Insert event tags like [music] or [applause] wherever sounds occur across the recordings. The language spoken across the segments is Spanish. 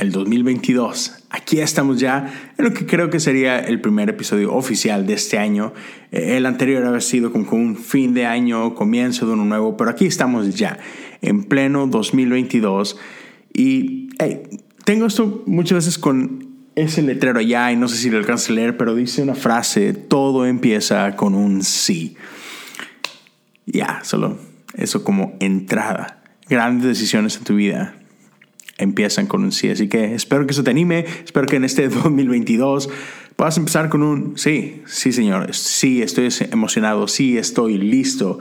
el 2022. Aquí estamos ya en lo que creo que sería el primer episodio oficial de este año. Eh, el anterior había sido como un fin de año, comienzo de uno nuevo, pero aquí estamos ya en pleno 2022. Y tengo esto muchas veces con ese letrero allá y no sé si lo alcanzas a leer, pero dice una frase, todo empieza con un sí. Ya, solo eso como entrada. Grandes decisiones en tu vida empiezan con un sí. Así que espero que eso te anime, espero que en este [laughs] 2022 puedas empezar con un sí, sí señor, sí estoy emocionado, sí estoy listo,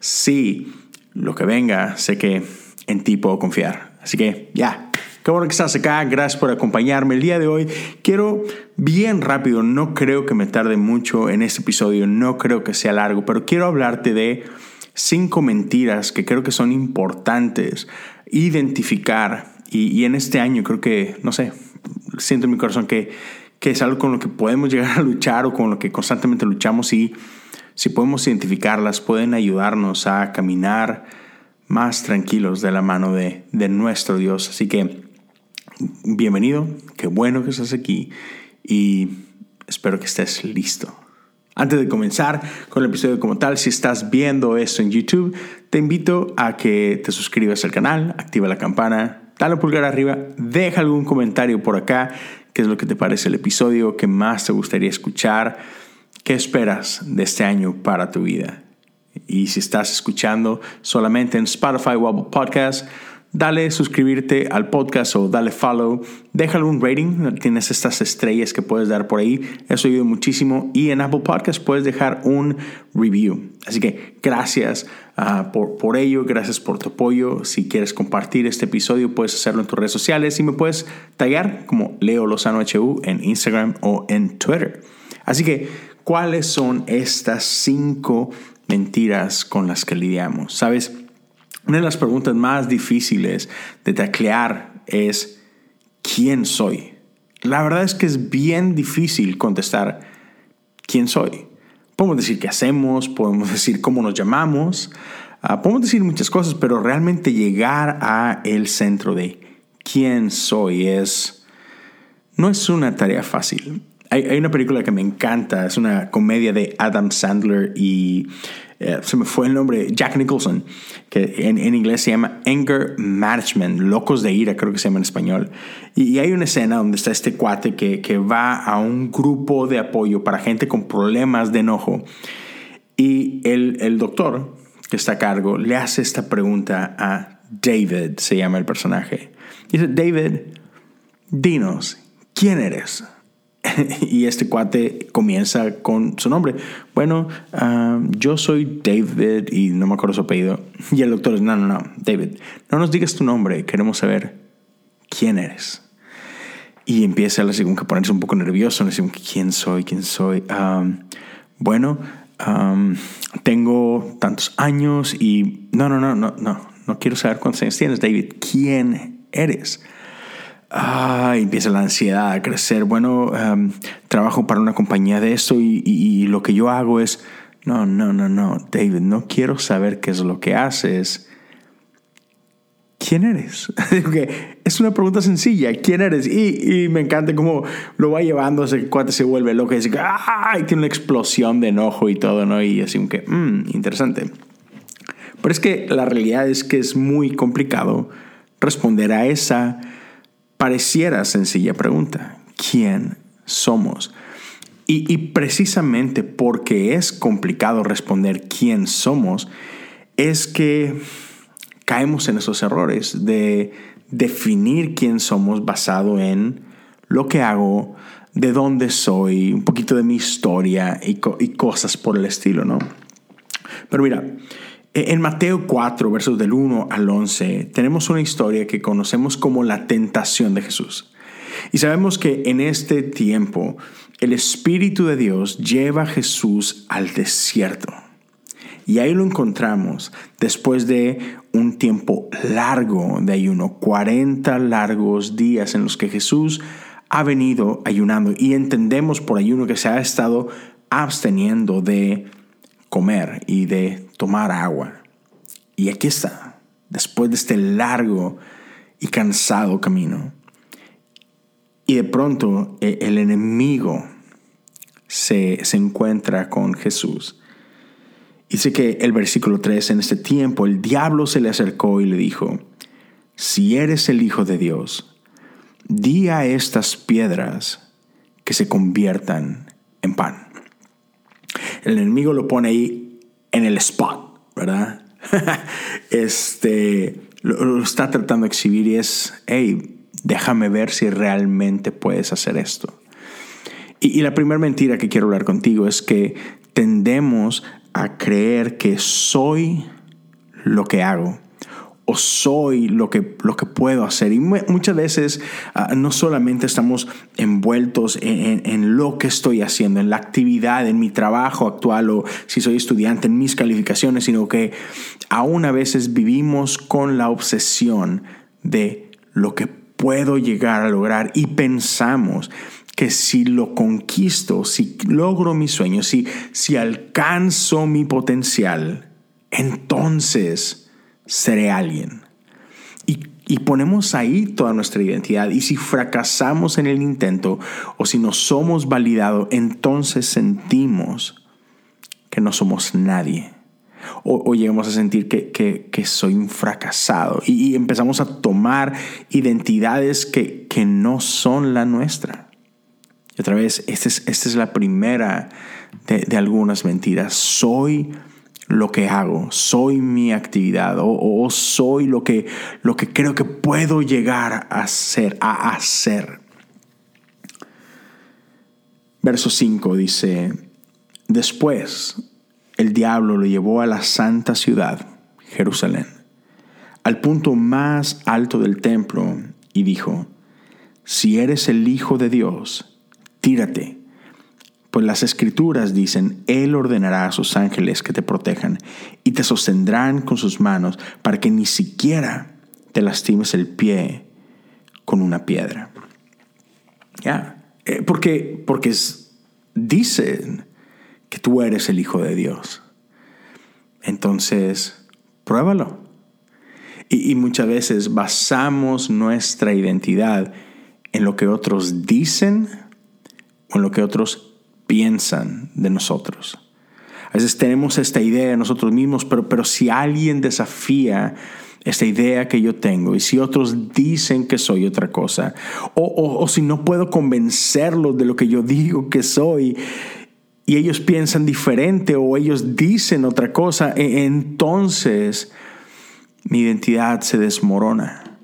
sí, lo que venga, sé que en ti puedo confiar. Así que ya, qué bueno que estás acá, gracias por acompañarme el día de hoy. Quiero bien rápido, no creo que me tarde mucho en este episodio, no creo que sea largo, pero quiero hablarte de cinco mentiras que creo que son importantes identificar y, en este año creo que, no sé, siento en mi corazón que, que es algo con lo que podemos [laughs] llegar a luchar o con lo que constantemente luchamos y si podemos identificarlas pueden ayudarnos a caminar más tranquilos de la mano de, de nuestro Dios. Así que bienvenido, qué bueno que estás aquí y espero que estés listo. Antes de comenzar con el episodio como tal, si estás viendo esto en YouTube, te invito a que te suscribas al canal, activa la campana, dale pulgar arriba, deja algún comentario por acá, qué es lo que te parece el episodio, qué más te gustaría escuchar, qué esperas de este año para tu vida. Y si estás escuchando solamente en Spotify o Apple Podcast, dale suscribirte al podcast o dale follow, déjale un rating, tienes estas estrellas que puedes dar por ahí, eso ayuda muchísimo y en Apple Podcast puedes dejar un review. Así que gracias ah, por, por ello, gracias por tu apoyo. Si quieres compartir este episodio puedes hacerlo en tus redes sociales y me puedes taggear como Leo Lozano HU en Instagram o en Twitter. Así que, ¿cuáles son estas cinco mentiras con las que lidiamos? ¿Sabes? Una de las preguntas más difíciles de taclear es ¿quién soy? La verdad es que es bien difícil contestar ¿quién soy? Podemos decir qué hacemos, podemos decir cómo nos llamamos, ah, podemos decir muchas cosas, pero realmente llegar a el centro de quién soy es no es una tarea fácil. Hay, hay, una película que me encanta, es una comedia de Adam Sandler y eh, se me fue el nombre, Jack Nicholson, que en, inglés se llama Anger Management, Locos de Ira, creo que se llama en español. Y, hay una escena donde está este cuate que, que va a un grupo de apoyo para gente con problemas de enojo. Y el, el doctor que está a cargo le hace esta pregunta a David, se llama el personaje. Dice, David, dinos, ¿quién eres? [laughs] y este cuate comienza con su nombre. Bueno, ah, yo soy David y no me acuerdo su apellido. Y el doctor dice, no, no, no, David, no nos digas tu nombre, queremos saber quién eres. Y empieza a que ponerse un poco nervioso, le ¿quién soy? ¿Quién soy? Ah, bueno, ah, tengo tantos años y no, no, no, no, no, no quiero saber cuántos años tienes, David. ¿Quién eres? Ah, empieza la ansiedad a crecer. Bueno, em, trabajo para una compañía de esto y, lo que yo hago es, no, no, no, no, David, no quiero saber qué es lo que haces. ¿Quién eres? [laughs] es una pregunta sencilla. ¿Quién eres? Y, me encanta cómo lo va llevando, ese cuate se vuelve loco y dice, ¡ay! Tiene una explosión de enojo y todo, ¿no? Y así, que, mmm, interesante. Pero es que la realidad es que es muy complicado responder a esa Pareciera sencilla pregunta. ¿Quién somos? Y, precisamente porque es complicado responder quién somos, es que caemos en esos errores de definir quién somos basado en lo que hago, de dónde soy, un poquito de mi historia y, y cosas por el estilo, ¿no? Pero mira, en Mateo 4, versos del 1 al 11, tenemos una historia que conocemos como la tentación de Jesús. Y sabemos que en este tiempo el Espíritu de Dios lleva a Jesús al desierto. Y ahí lo encontramos después de un tiempo largo de ayuno, 40 largos días en los que Jesús ha venido ayunando y entendemos por ayuno que se ha estado absteniendo de comer y de tomar agua. Y aquí está, después de este largo y cansado camino. Y de pronto e, el enemigo se, se encuentra con Jesús Dice que el versículo 3, en este tiempo el diablo se le acercó y le dijo, si eres el Hijo de Dios, di a estas piedras que se conviertan en pan. El enemigo lo pone ahí en el spot, ¿verdad? [laughs] este, lo, está tratando de exhibir y es, hey, déjame ver si realmente puedes hacer esto. Y, la primera mentira que quiero hablar contigo es que tendemos a creer que soy lo que hago o soy lo que, lo que puedo hacer. Y muchas veces ah, no solamente estamos envueltos en, en, lo que estoy haciendo, en la actividad, en mi trabajo actual o si soy estudiante, en mis calificaciones, sino que aún a veces vivimos con la obsesión de lo que puedo llegar a lograr y pensamos que si lo conquisto, si logro mi sueño, si, si alcanzo mi potencial, entonces seré alguien. Y, y ponemos ahí toda nuestra identidad. Y si fracasamos en el intento o si no somos validados, entonces sentimos que no somos nadie. O, llegamos a sentir que, que, soy un fracasado. Y, empezamos a tomar identidades que, que no son la nuestra. Y otra vez, esta es, esta es la primera de, algunas mentiras. Soy lo que hago, soy mi actividad o, soy lo que, lo que creo que puedo llegar a ser, a hacer. Verso 5 dice, después el diablo lo llevó a la santa ciudad, Jerusalén, al punto más alto del templo y dijo, si eres el Hijo de Dios, tírate. Pues las escrituras dicen, Él ordenará a sus ángeles que te protejan y te sostendrán con sus manos para que ni siquiera te lastimes el pie con una piedra. Ya, eh, porque, porque dicen que tú eres el Hijo de Dios. Entonces, pruébalo. Y, y muchas veces basamos nuestra identidad en lo que otros dicen o en lo que otros piensan de nosotros. A veces tenemos esta idea de nosotros mismos, pero, pero si alguien desafía esta idea que yo tengo y si otros dicen que soy otra cosa, o, o si no puedo convencerlos de lo que yo digo que soy, y ellos piensan diferente o ellos dicen otra cosa, e, entonces mi identidad se desmorona.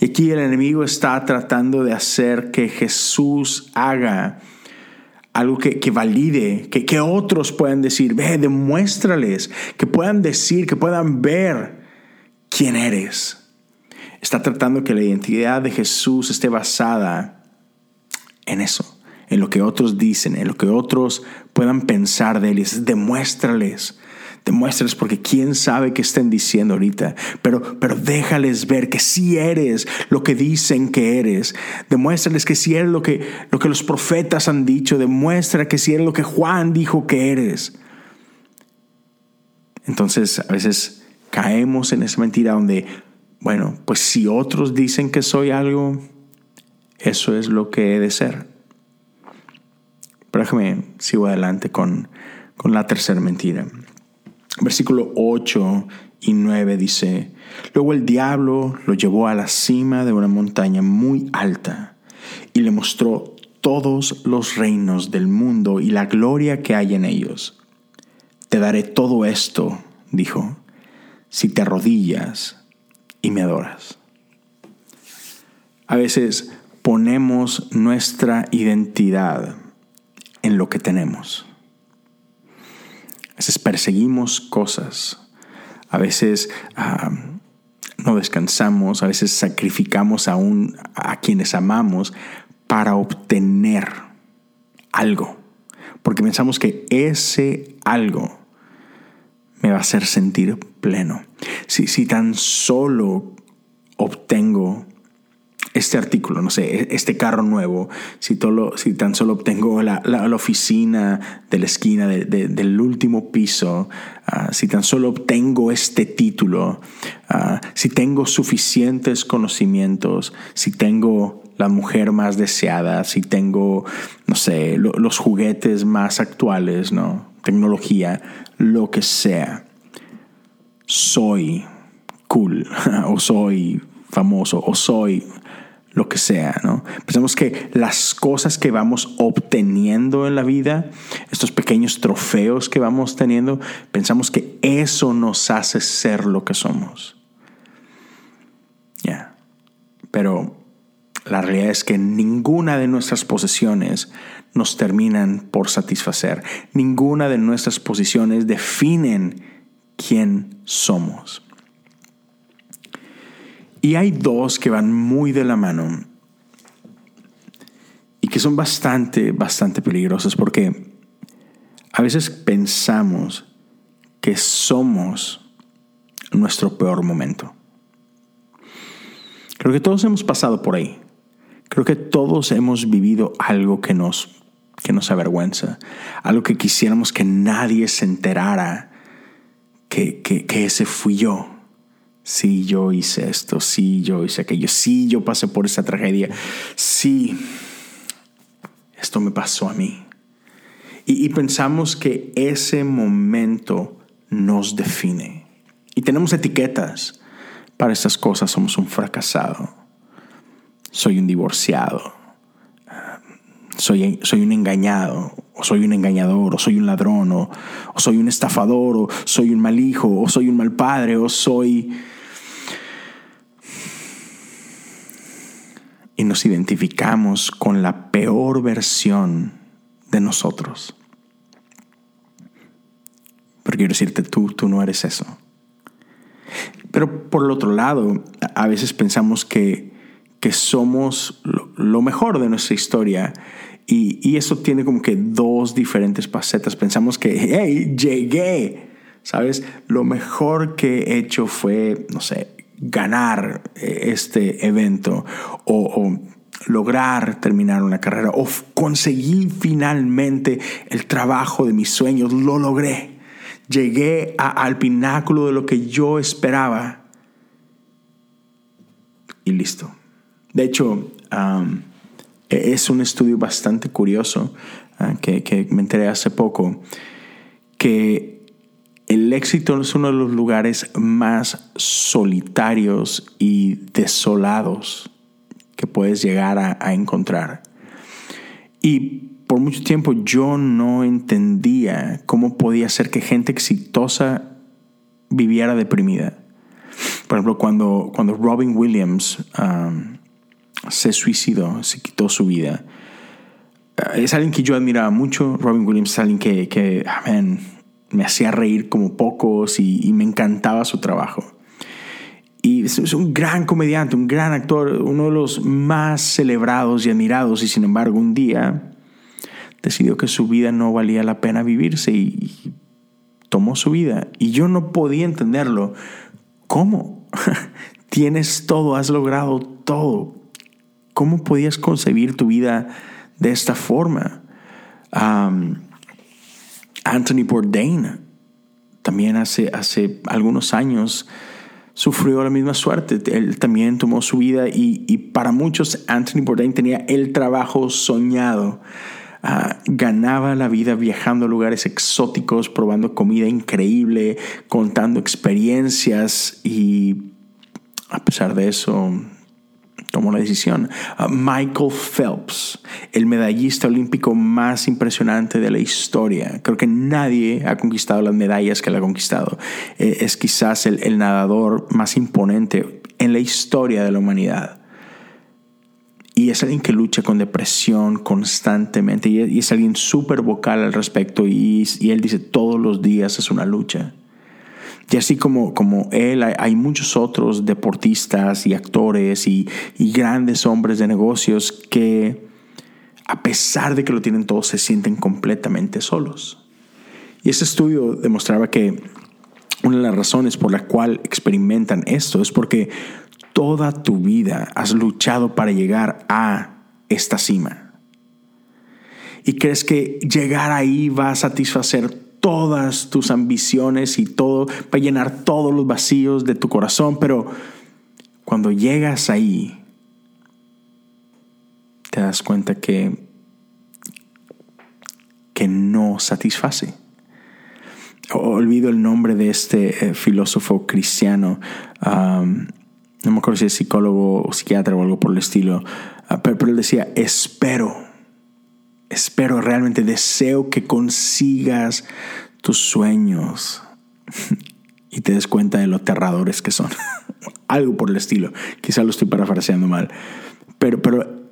Y aquí el enemigo está tratando de hacer que Jesús haga algo que, valide, que, que, otros puedan decir, ve, demuéstrales, que puedan decir, que puedan ver quién eres. Está tratando que la identidad de Jesús esté basada en eso, en lo que otros dicen, en lo que otros puedan pensar de él. demuéstrales Demuéstrales porque quién sabe qué estén diciendo ahorita, pero, pero déjales ver que si eres lo que dicen que eres. Demuéstrales que si eres lo que, lo que los profetas han dicho. Demuestra que si eres lo que Juan dijo que eres. Entonces a veces caemos en esa mentira donde, bueno, pues si otros dicen que soy algo, eso es lo que he de ser. Pero déjame, sigo adelante con, con la tercera mentira. Versículo 8 y 9 dice, luego el diablo lo llevó a la cima de una montaña muy alta y le mostró todos los reinos del mundo y la gloria que hay en ellos. Te daré todo esto, dijo, si te arrodillas y me adoras. A veces ponemos nuestra identidad en lo que tenemos. A veces perseguimos cosas, a veces ah, no descansamos, a veces sacrificamos aún a quienes amamos para obtener algo, porque pensamos que ese algo me va a hacer sentir pleno. Si, si tan solo obtengo este artículo, no sé, e, este carro nuevo, si, tan solo obtengo la, la, oficina de la esquina del último piso, ah, si tan solo obtengo este título, ah, si tengo suficientes conocimientos, si tengo la mujer más deseada, si tengo, no sé, los juguetes más actuales, ¿no? Tecnología, lo que sea, soy cool, [laughs] o soy famoso, o soy lo que sea, ¿no? Pensamos que las cosas que vamos obteniendo en la vida, estos pequeños trofeos que vamos teniendo, pensamos que eso nos hace ser lo que somos. Ya. Pero la realidad es que ninguna de nuestras posesiones nos terminan por satisfacer. Ninguna de nuestras posiciones definen quién somos. Y hay dos que van muy de la mano y que son bastante, bastante peligrosas porque a veces pensamos que somos nuestro peor momento. Creo que todos hemos pasado por ahí. Creo que todos hemos vivido algo que nos, que nos avergüenza, algo que quisiéramos que nadie se enterara que, que ese fui yo sí, yo hice esto, sí, yo hice aquello, sí, yo pasé por esa tragedia, sí, esto me pasó a mí. Y, pensamos que ese momento nos define. Y tenemos etiquetas para esas cosas. Somos un fracasado, soy un divorciado, soy, soy un engañado, o soy un engañador, o soy un ladrón, o soy un estafador, o soy un mal hijo, o soy un mal padre, o soy nos identificamos con la peor versión de nosotros. Pero quiero decirte, tú, tú no eres eso. Pero por el otro lado, a veces pensamos que, que somos lo, mejor de nuestra historia y, y, eso tiene como que dos diferentes facetas. Pensamos que, hey, llegué, ¿sabes? Lo mejor que he hecho fue, no sé, ganar eh, este evento o, lograr terminar una carrera o conseguir finalmente el trabajo de mis sueños, lo logré. Llegué al pináculo de lo que yo esperaba y listo. De hecho, e-, es un estudio bastante curioso ah, que, que me enteré hace poco, que el éxito es uno de los lugares más solitarios y desolados que puedes llegar a, encontrar. Y por mucho tiempo yo no entendía cómo podía ser que gente exitosa viviera deprimida. Por ejemplo, cuando, cuando Robin Williams um, se suicidó, se quitó su vida, es alguien que yo admiraba mucho. Robin Williams es alguien que, que me hacía reír como pocos y, me encantaba su trabajo. Y es un gran comediante, un gran actor, uno de los más celebrados y admirados y sin embargo un día decidió que su vida no valía la pena vivirse y, tomó su vida. Y yo no podía entenderlo. ¿Cómo? [laughs] Tienes todo, has logrado todo. ¿Cómo podías concebir tu vida de esta forma? Anthony Bourdain también hace, hace algunos años sufrió la misma suerte. Él también tomó su vida y, para muchos Anthony Bourdain tenía el trabajo soñado. Ah, ganaba la vida viajando a lugares exóticos, probando comida increíble, contando experiencias y a pesar de eso tomó la decisión. Uh, Michael Phelps, el medallista olímpico más impresionante de la historia. Creo que nadie ha conquistado las medallas que él ha conquistado. Eh, es quizás el, nadador más imponente en la historia de la humanidad. Y es alguien que lucha con depresión constantemente y es alguien súper vocal al respecto y él dice todos los días es una lucha. Y así como, como él, hay, muchos otros deportistas y actores y, grandes hombres de negocios que, a pesar de que lo tienen todo, se sienten completamente solos. Y ese estudio demostraba que una de las razones por la cual experimentan esto es porque toda tu vida has luchado para llegar a esta cima. Y crees que llegar ahí va a satisfacer todas tus ambiciones y todo, va a llenar todos los vacíos de tu corazón, pero cuando llegas ahí, te das cuenta que, que no satisface. Olvido el nombre de este eh, filósofo cristiano no me acuerdo si es psicólogo o psiquiatra o algo por el estilo, ah, pero, él decía, espero, espero, realmente deseo que consigas tus sueños y te des cuenta de lo aterradores que son. [laughs] algo por el estilo, quizá lo estoy parafraseando mal, pero, pero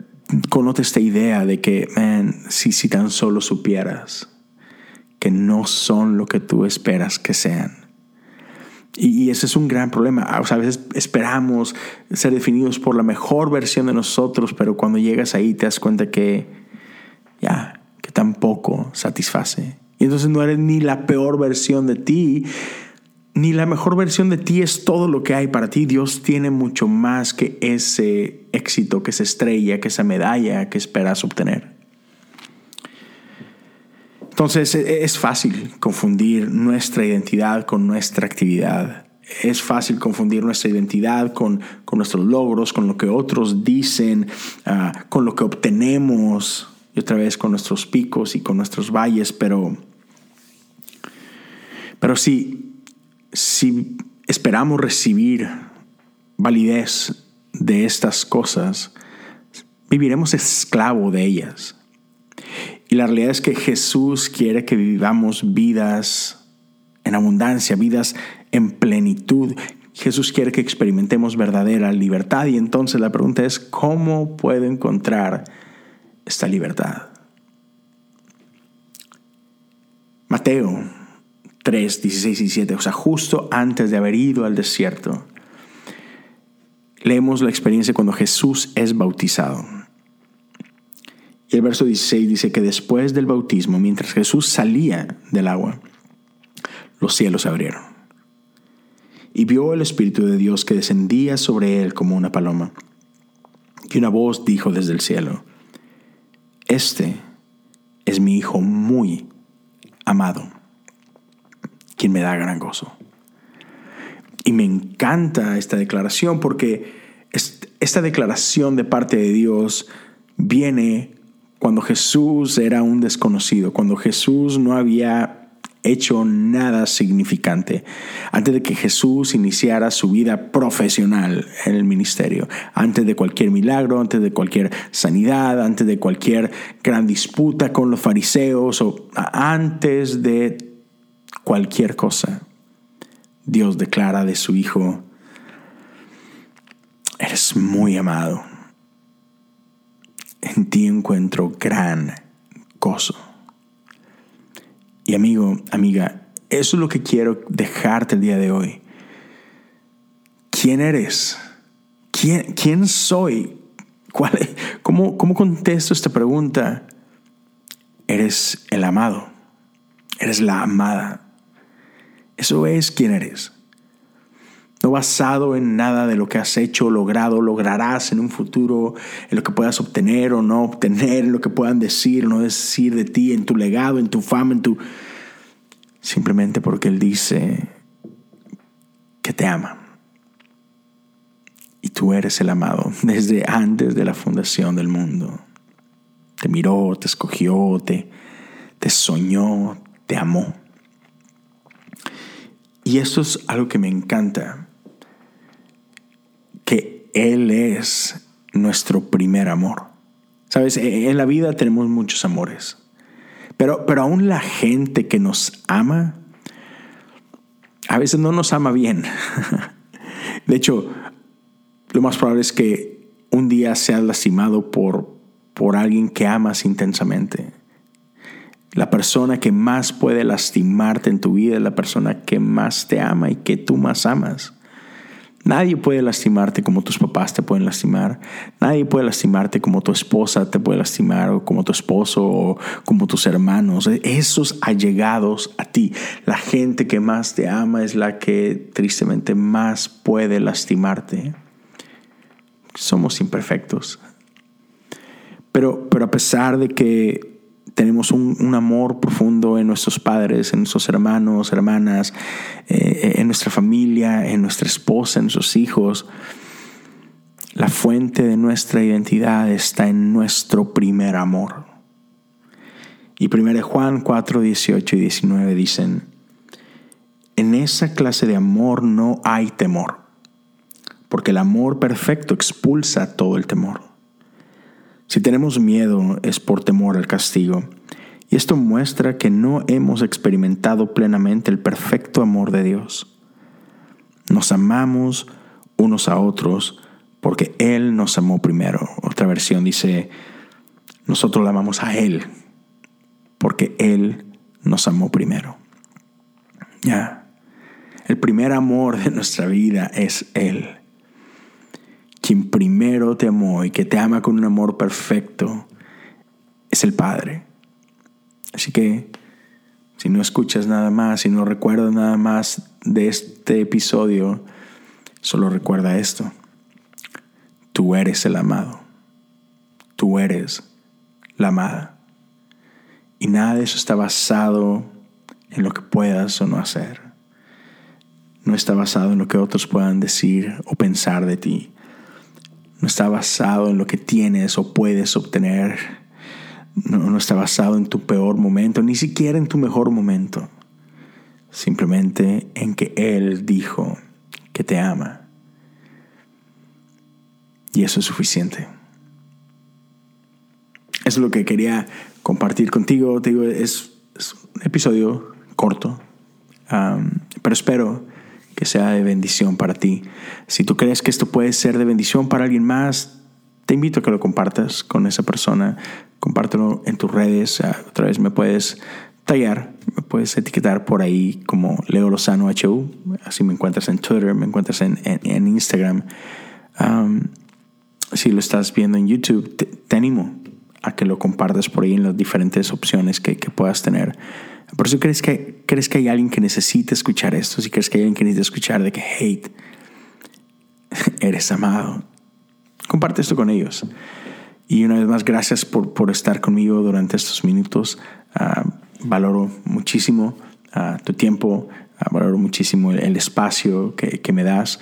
conoce esta idea de que, man, si, si tan solo supieras que no son lo que tú esperas que sean y, ese es un gran problema. a veces esperamos ser definidos por la mejor versión de nosotros, pero cuando llegas ahí te das cuenta que tampoco satisface. Y entonces no eres ni la peor versión de ti, ni la mejor versión de ti es todo lo que hay para ti. Dios tiene mucho más que ese éxito, que esa estrella, que esa medalla que esperas obtener. Entonces e, es fácil confundir nuestra identidad con nuestra actividad. Es fácil confundir nuestra identidad con, nuestros logros, con lo que otros dicen, ah, con lo que obtenemos, y otra vez con nuestros picos y con nuestros valles, pero, pero si, si esperamos recibir validez de estas cosas, viviremos esclavo de ellas. Y la realidad es que Jesús quiere que vivamos vidas en abundancia, vidas en plenitud. Jesús quiere que experimentemos verdadera libertad y entonces la pregunta es, ¿cómo puedo encontrar esta libertad? Mateo 3, 16 y 17, o sea, justo antes de haber ido al desierto, leemos la experiencia cuando Jesús es bautizado. Y el verso 16 dice que después del bautismo, mientras Jesús salía del agua, los cielos se abrieron. Y vio el Espíritu de Dios que descendía sobre él como una paloma. Y una voz dijo desde el cielo, Este es mi Hijo muy amado, quien me da gran gozo. Y me encanta esta declaración porque esta declaración de parte de Dios viene cuando Jesús era un desconocido, cuando Jesús no había hecho nada significante, antes de que Jesús iniciara su vida profesional en el ministerio, antes de cualquier milagro, antes de cualquier sanidad, antes de cualquier gran disputa con los fariseos o antes de cualquier cosa, Dios declara de su Hijo, eres muy amado en ti encuentro gran gozo. Y amigo, amiga, eso es lo que quiero dejarte el día de hoy. ¿Quién eres? ¿Quién, quién soy? ¿Cuál, cómo, ¿Cómo contesto esta pregunta? Eres el amado. Eres la amada. Eso es quién eres no basado en nada de lo que has hecho, logrado, lograrás en un futuro, en lo que puedas obtener o no obtener, en lo que puedan decir o no decir de ti, en tu legado, en tu fama, en tu... Simplemente porque Él dice que te ama. Y tú eres el amado desde antes de la fundación del mundo. Te miró, te escogió, te, soñó, te amó. Y esto es algo que me encanta Él es nuestro primer amor. Sabes, e, en la vida tenemos muchos amores, pero, pero aún la gente que nos ama, a veces no nos ama bien. [laughs] De hecho, lo más probable es que un día seas lastimado por, por alguien que amas intensamente. La persona que más puede lastimarte en tu vida es la persona que más te ama y que tú más amas. Nadie puede lastimarte como tus papás te pueden lastimar. Nadie puede lastimarte como tu esposa te puede lastimar o como tu esposo o como tus hermanos. Esos allegados a ti. La gente que más te ama es la que tristemente más puede lastimarte. Somos imperfectos. Pero, pero a pesar de que tenemos un, amor profundo en nuestros padres, en nuestros hermanos, hermanas, eh, en nuestra familia, en nuestra esposa, en nuestros hijos. La fuente de nuestra identidad está en nuestro primer amor. Y 1 Juan 4, 18 y 19 dicen, en esa clase de amor no hay temor, porque el amor perfecto expulsa todo el temor si tenemos miedo es por temor al castigo. Y esto muestra que no hemos experimentado plenamente el perfecto amor de Dios. Nos amamos unos a otros porque Él nos amó primero. Otra versión dice, nosotros amamos a Él porque Él nos amó primero. Ya, el primer amor de nuestra vida es Él quien primero te amó y que te ama con un amor perfecto, es el Padre. Así que, si no escuchas nada más, si no recuerdas nada más de este episodio, solo recuerda esto. Tú eres el amado. Tú eres la amada. Y nada de eso está basado en lo que puedas o no hacer. No está basado en lo que otros puedan decir o pensar de ti no está basado en lo que tienes o puedes obtener. No, está basado en tu peor momento, ni siquiera en tu mejor momento. Simplemente en que Él dijo que te ama. Y eso es suficiente. Eso es lo que quería compartir contigo. Te digo, es, un episodio corto, pero espero que sea de bendición para ti. Si tú crees que esto puede ser de bendición para alguien más, te invito a que lo compartas con esa persona. Compártelo en tus redes. Otra vez me puedes tallar, me puedes etiquetar por ahí como Leo Lozano HU. Así me encuentras en Twitter, me encuentras en, Instagram. si lo estás viendo en YouTube, te, animo a que lo compartas por ahí en las diferentes opciones que puedas tener. Por eso crees que, crees que hay alguien que necesita escuchar esto, si crees que hay alguien que necesita escuchar de que, hate, [laughs] eres amado, comparte esto con ellos. Y una vez más, gracias por, por estar conmigo durante estos minutos. Ah, valoro muchísimo ah, tu tiempo, ah, valoro muchísimo el, espacio que, que, me das.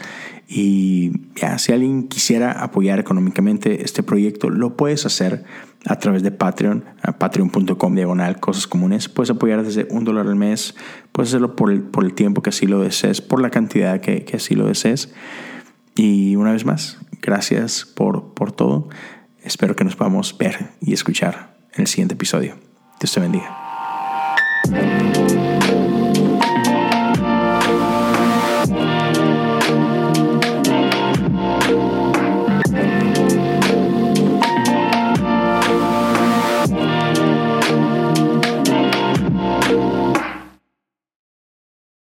Y ya, si alguien quisiera apoyar económicamente este proyecto, lo puedes hacer a través de Patreon, patreon.com diagonal cosas comunes. Puedes apoyar desde un dólar al mes, puedes hacerlo por el, por el tiempo que así lo desees, por la cantidad que, que así lo desees. Y una vez más, gracias por, por todo. Espero que nos podamos ver y escuchar en el siguiente episodio. Dios te bendiga.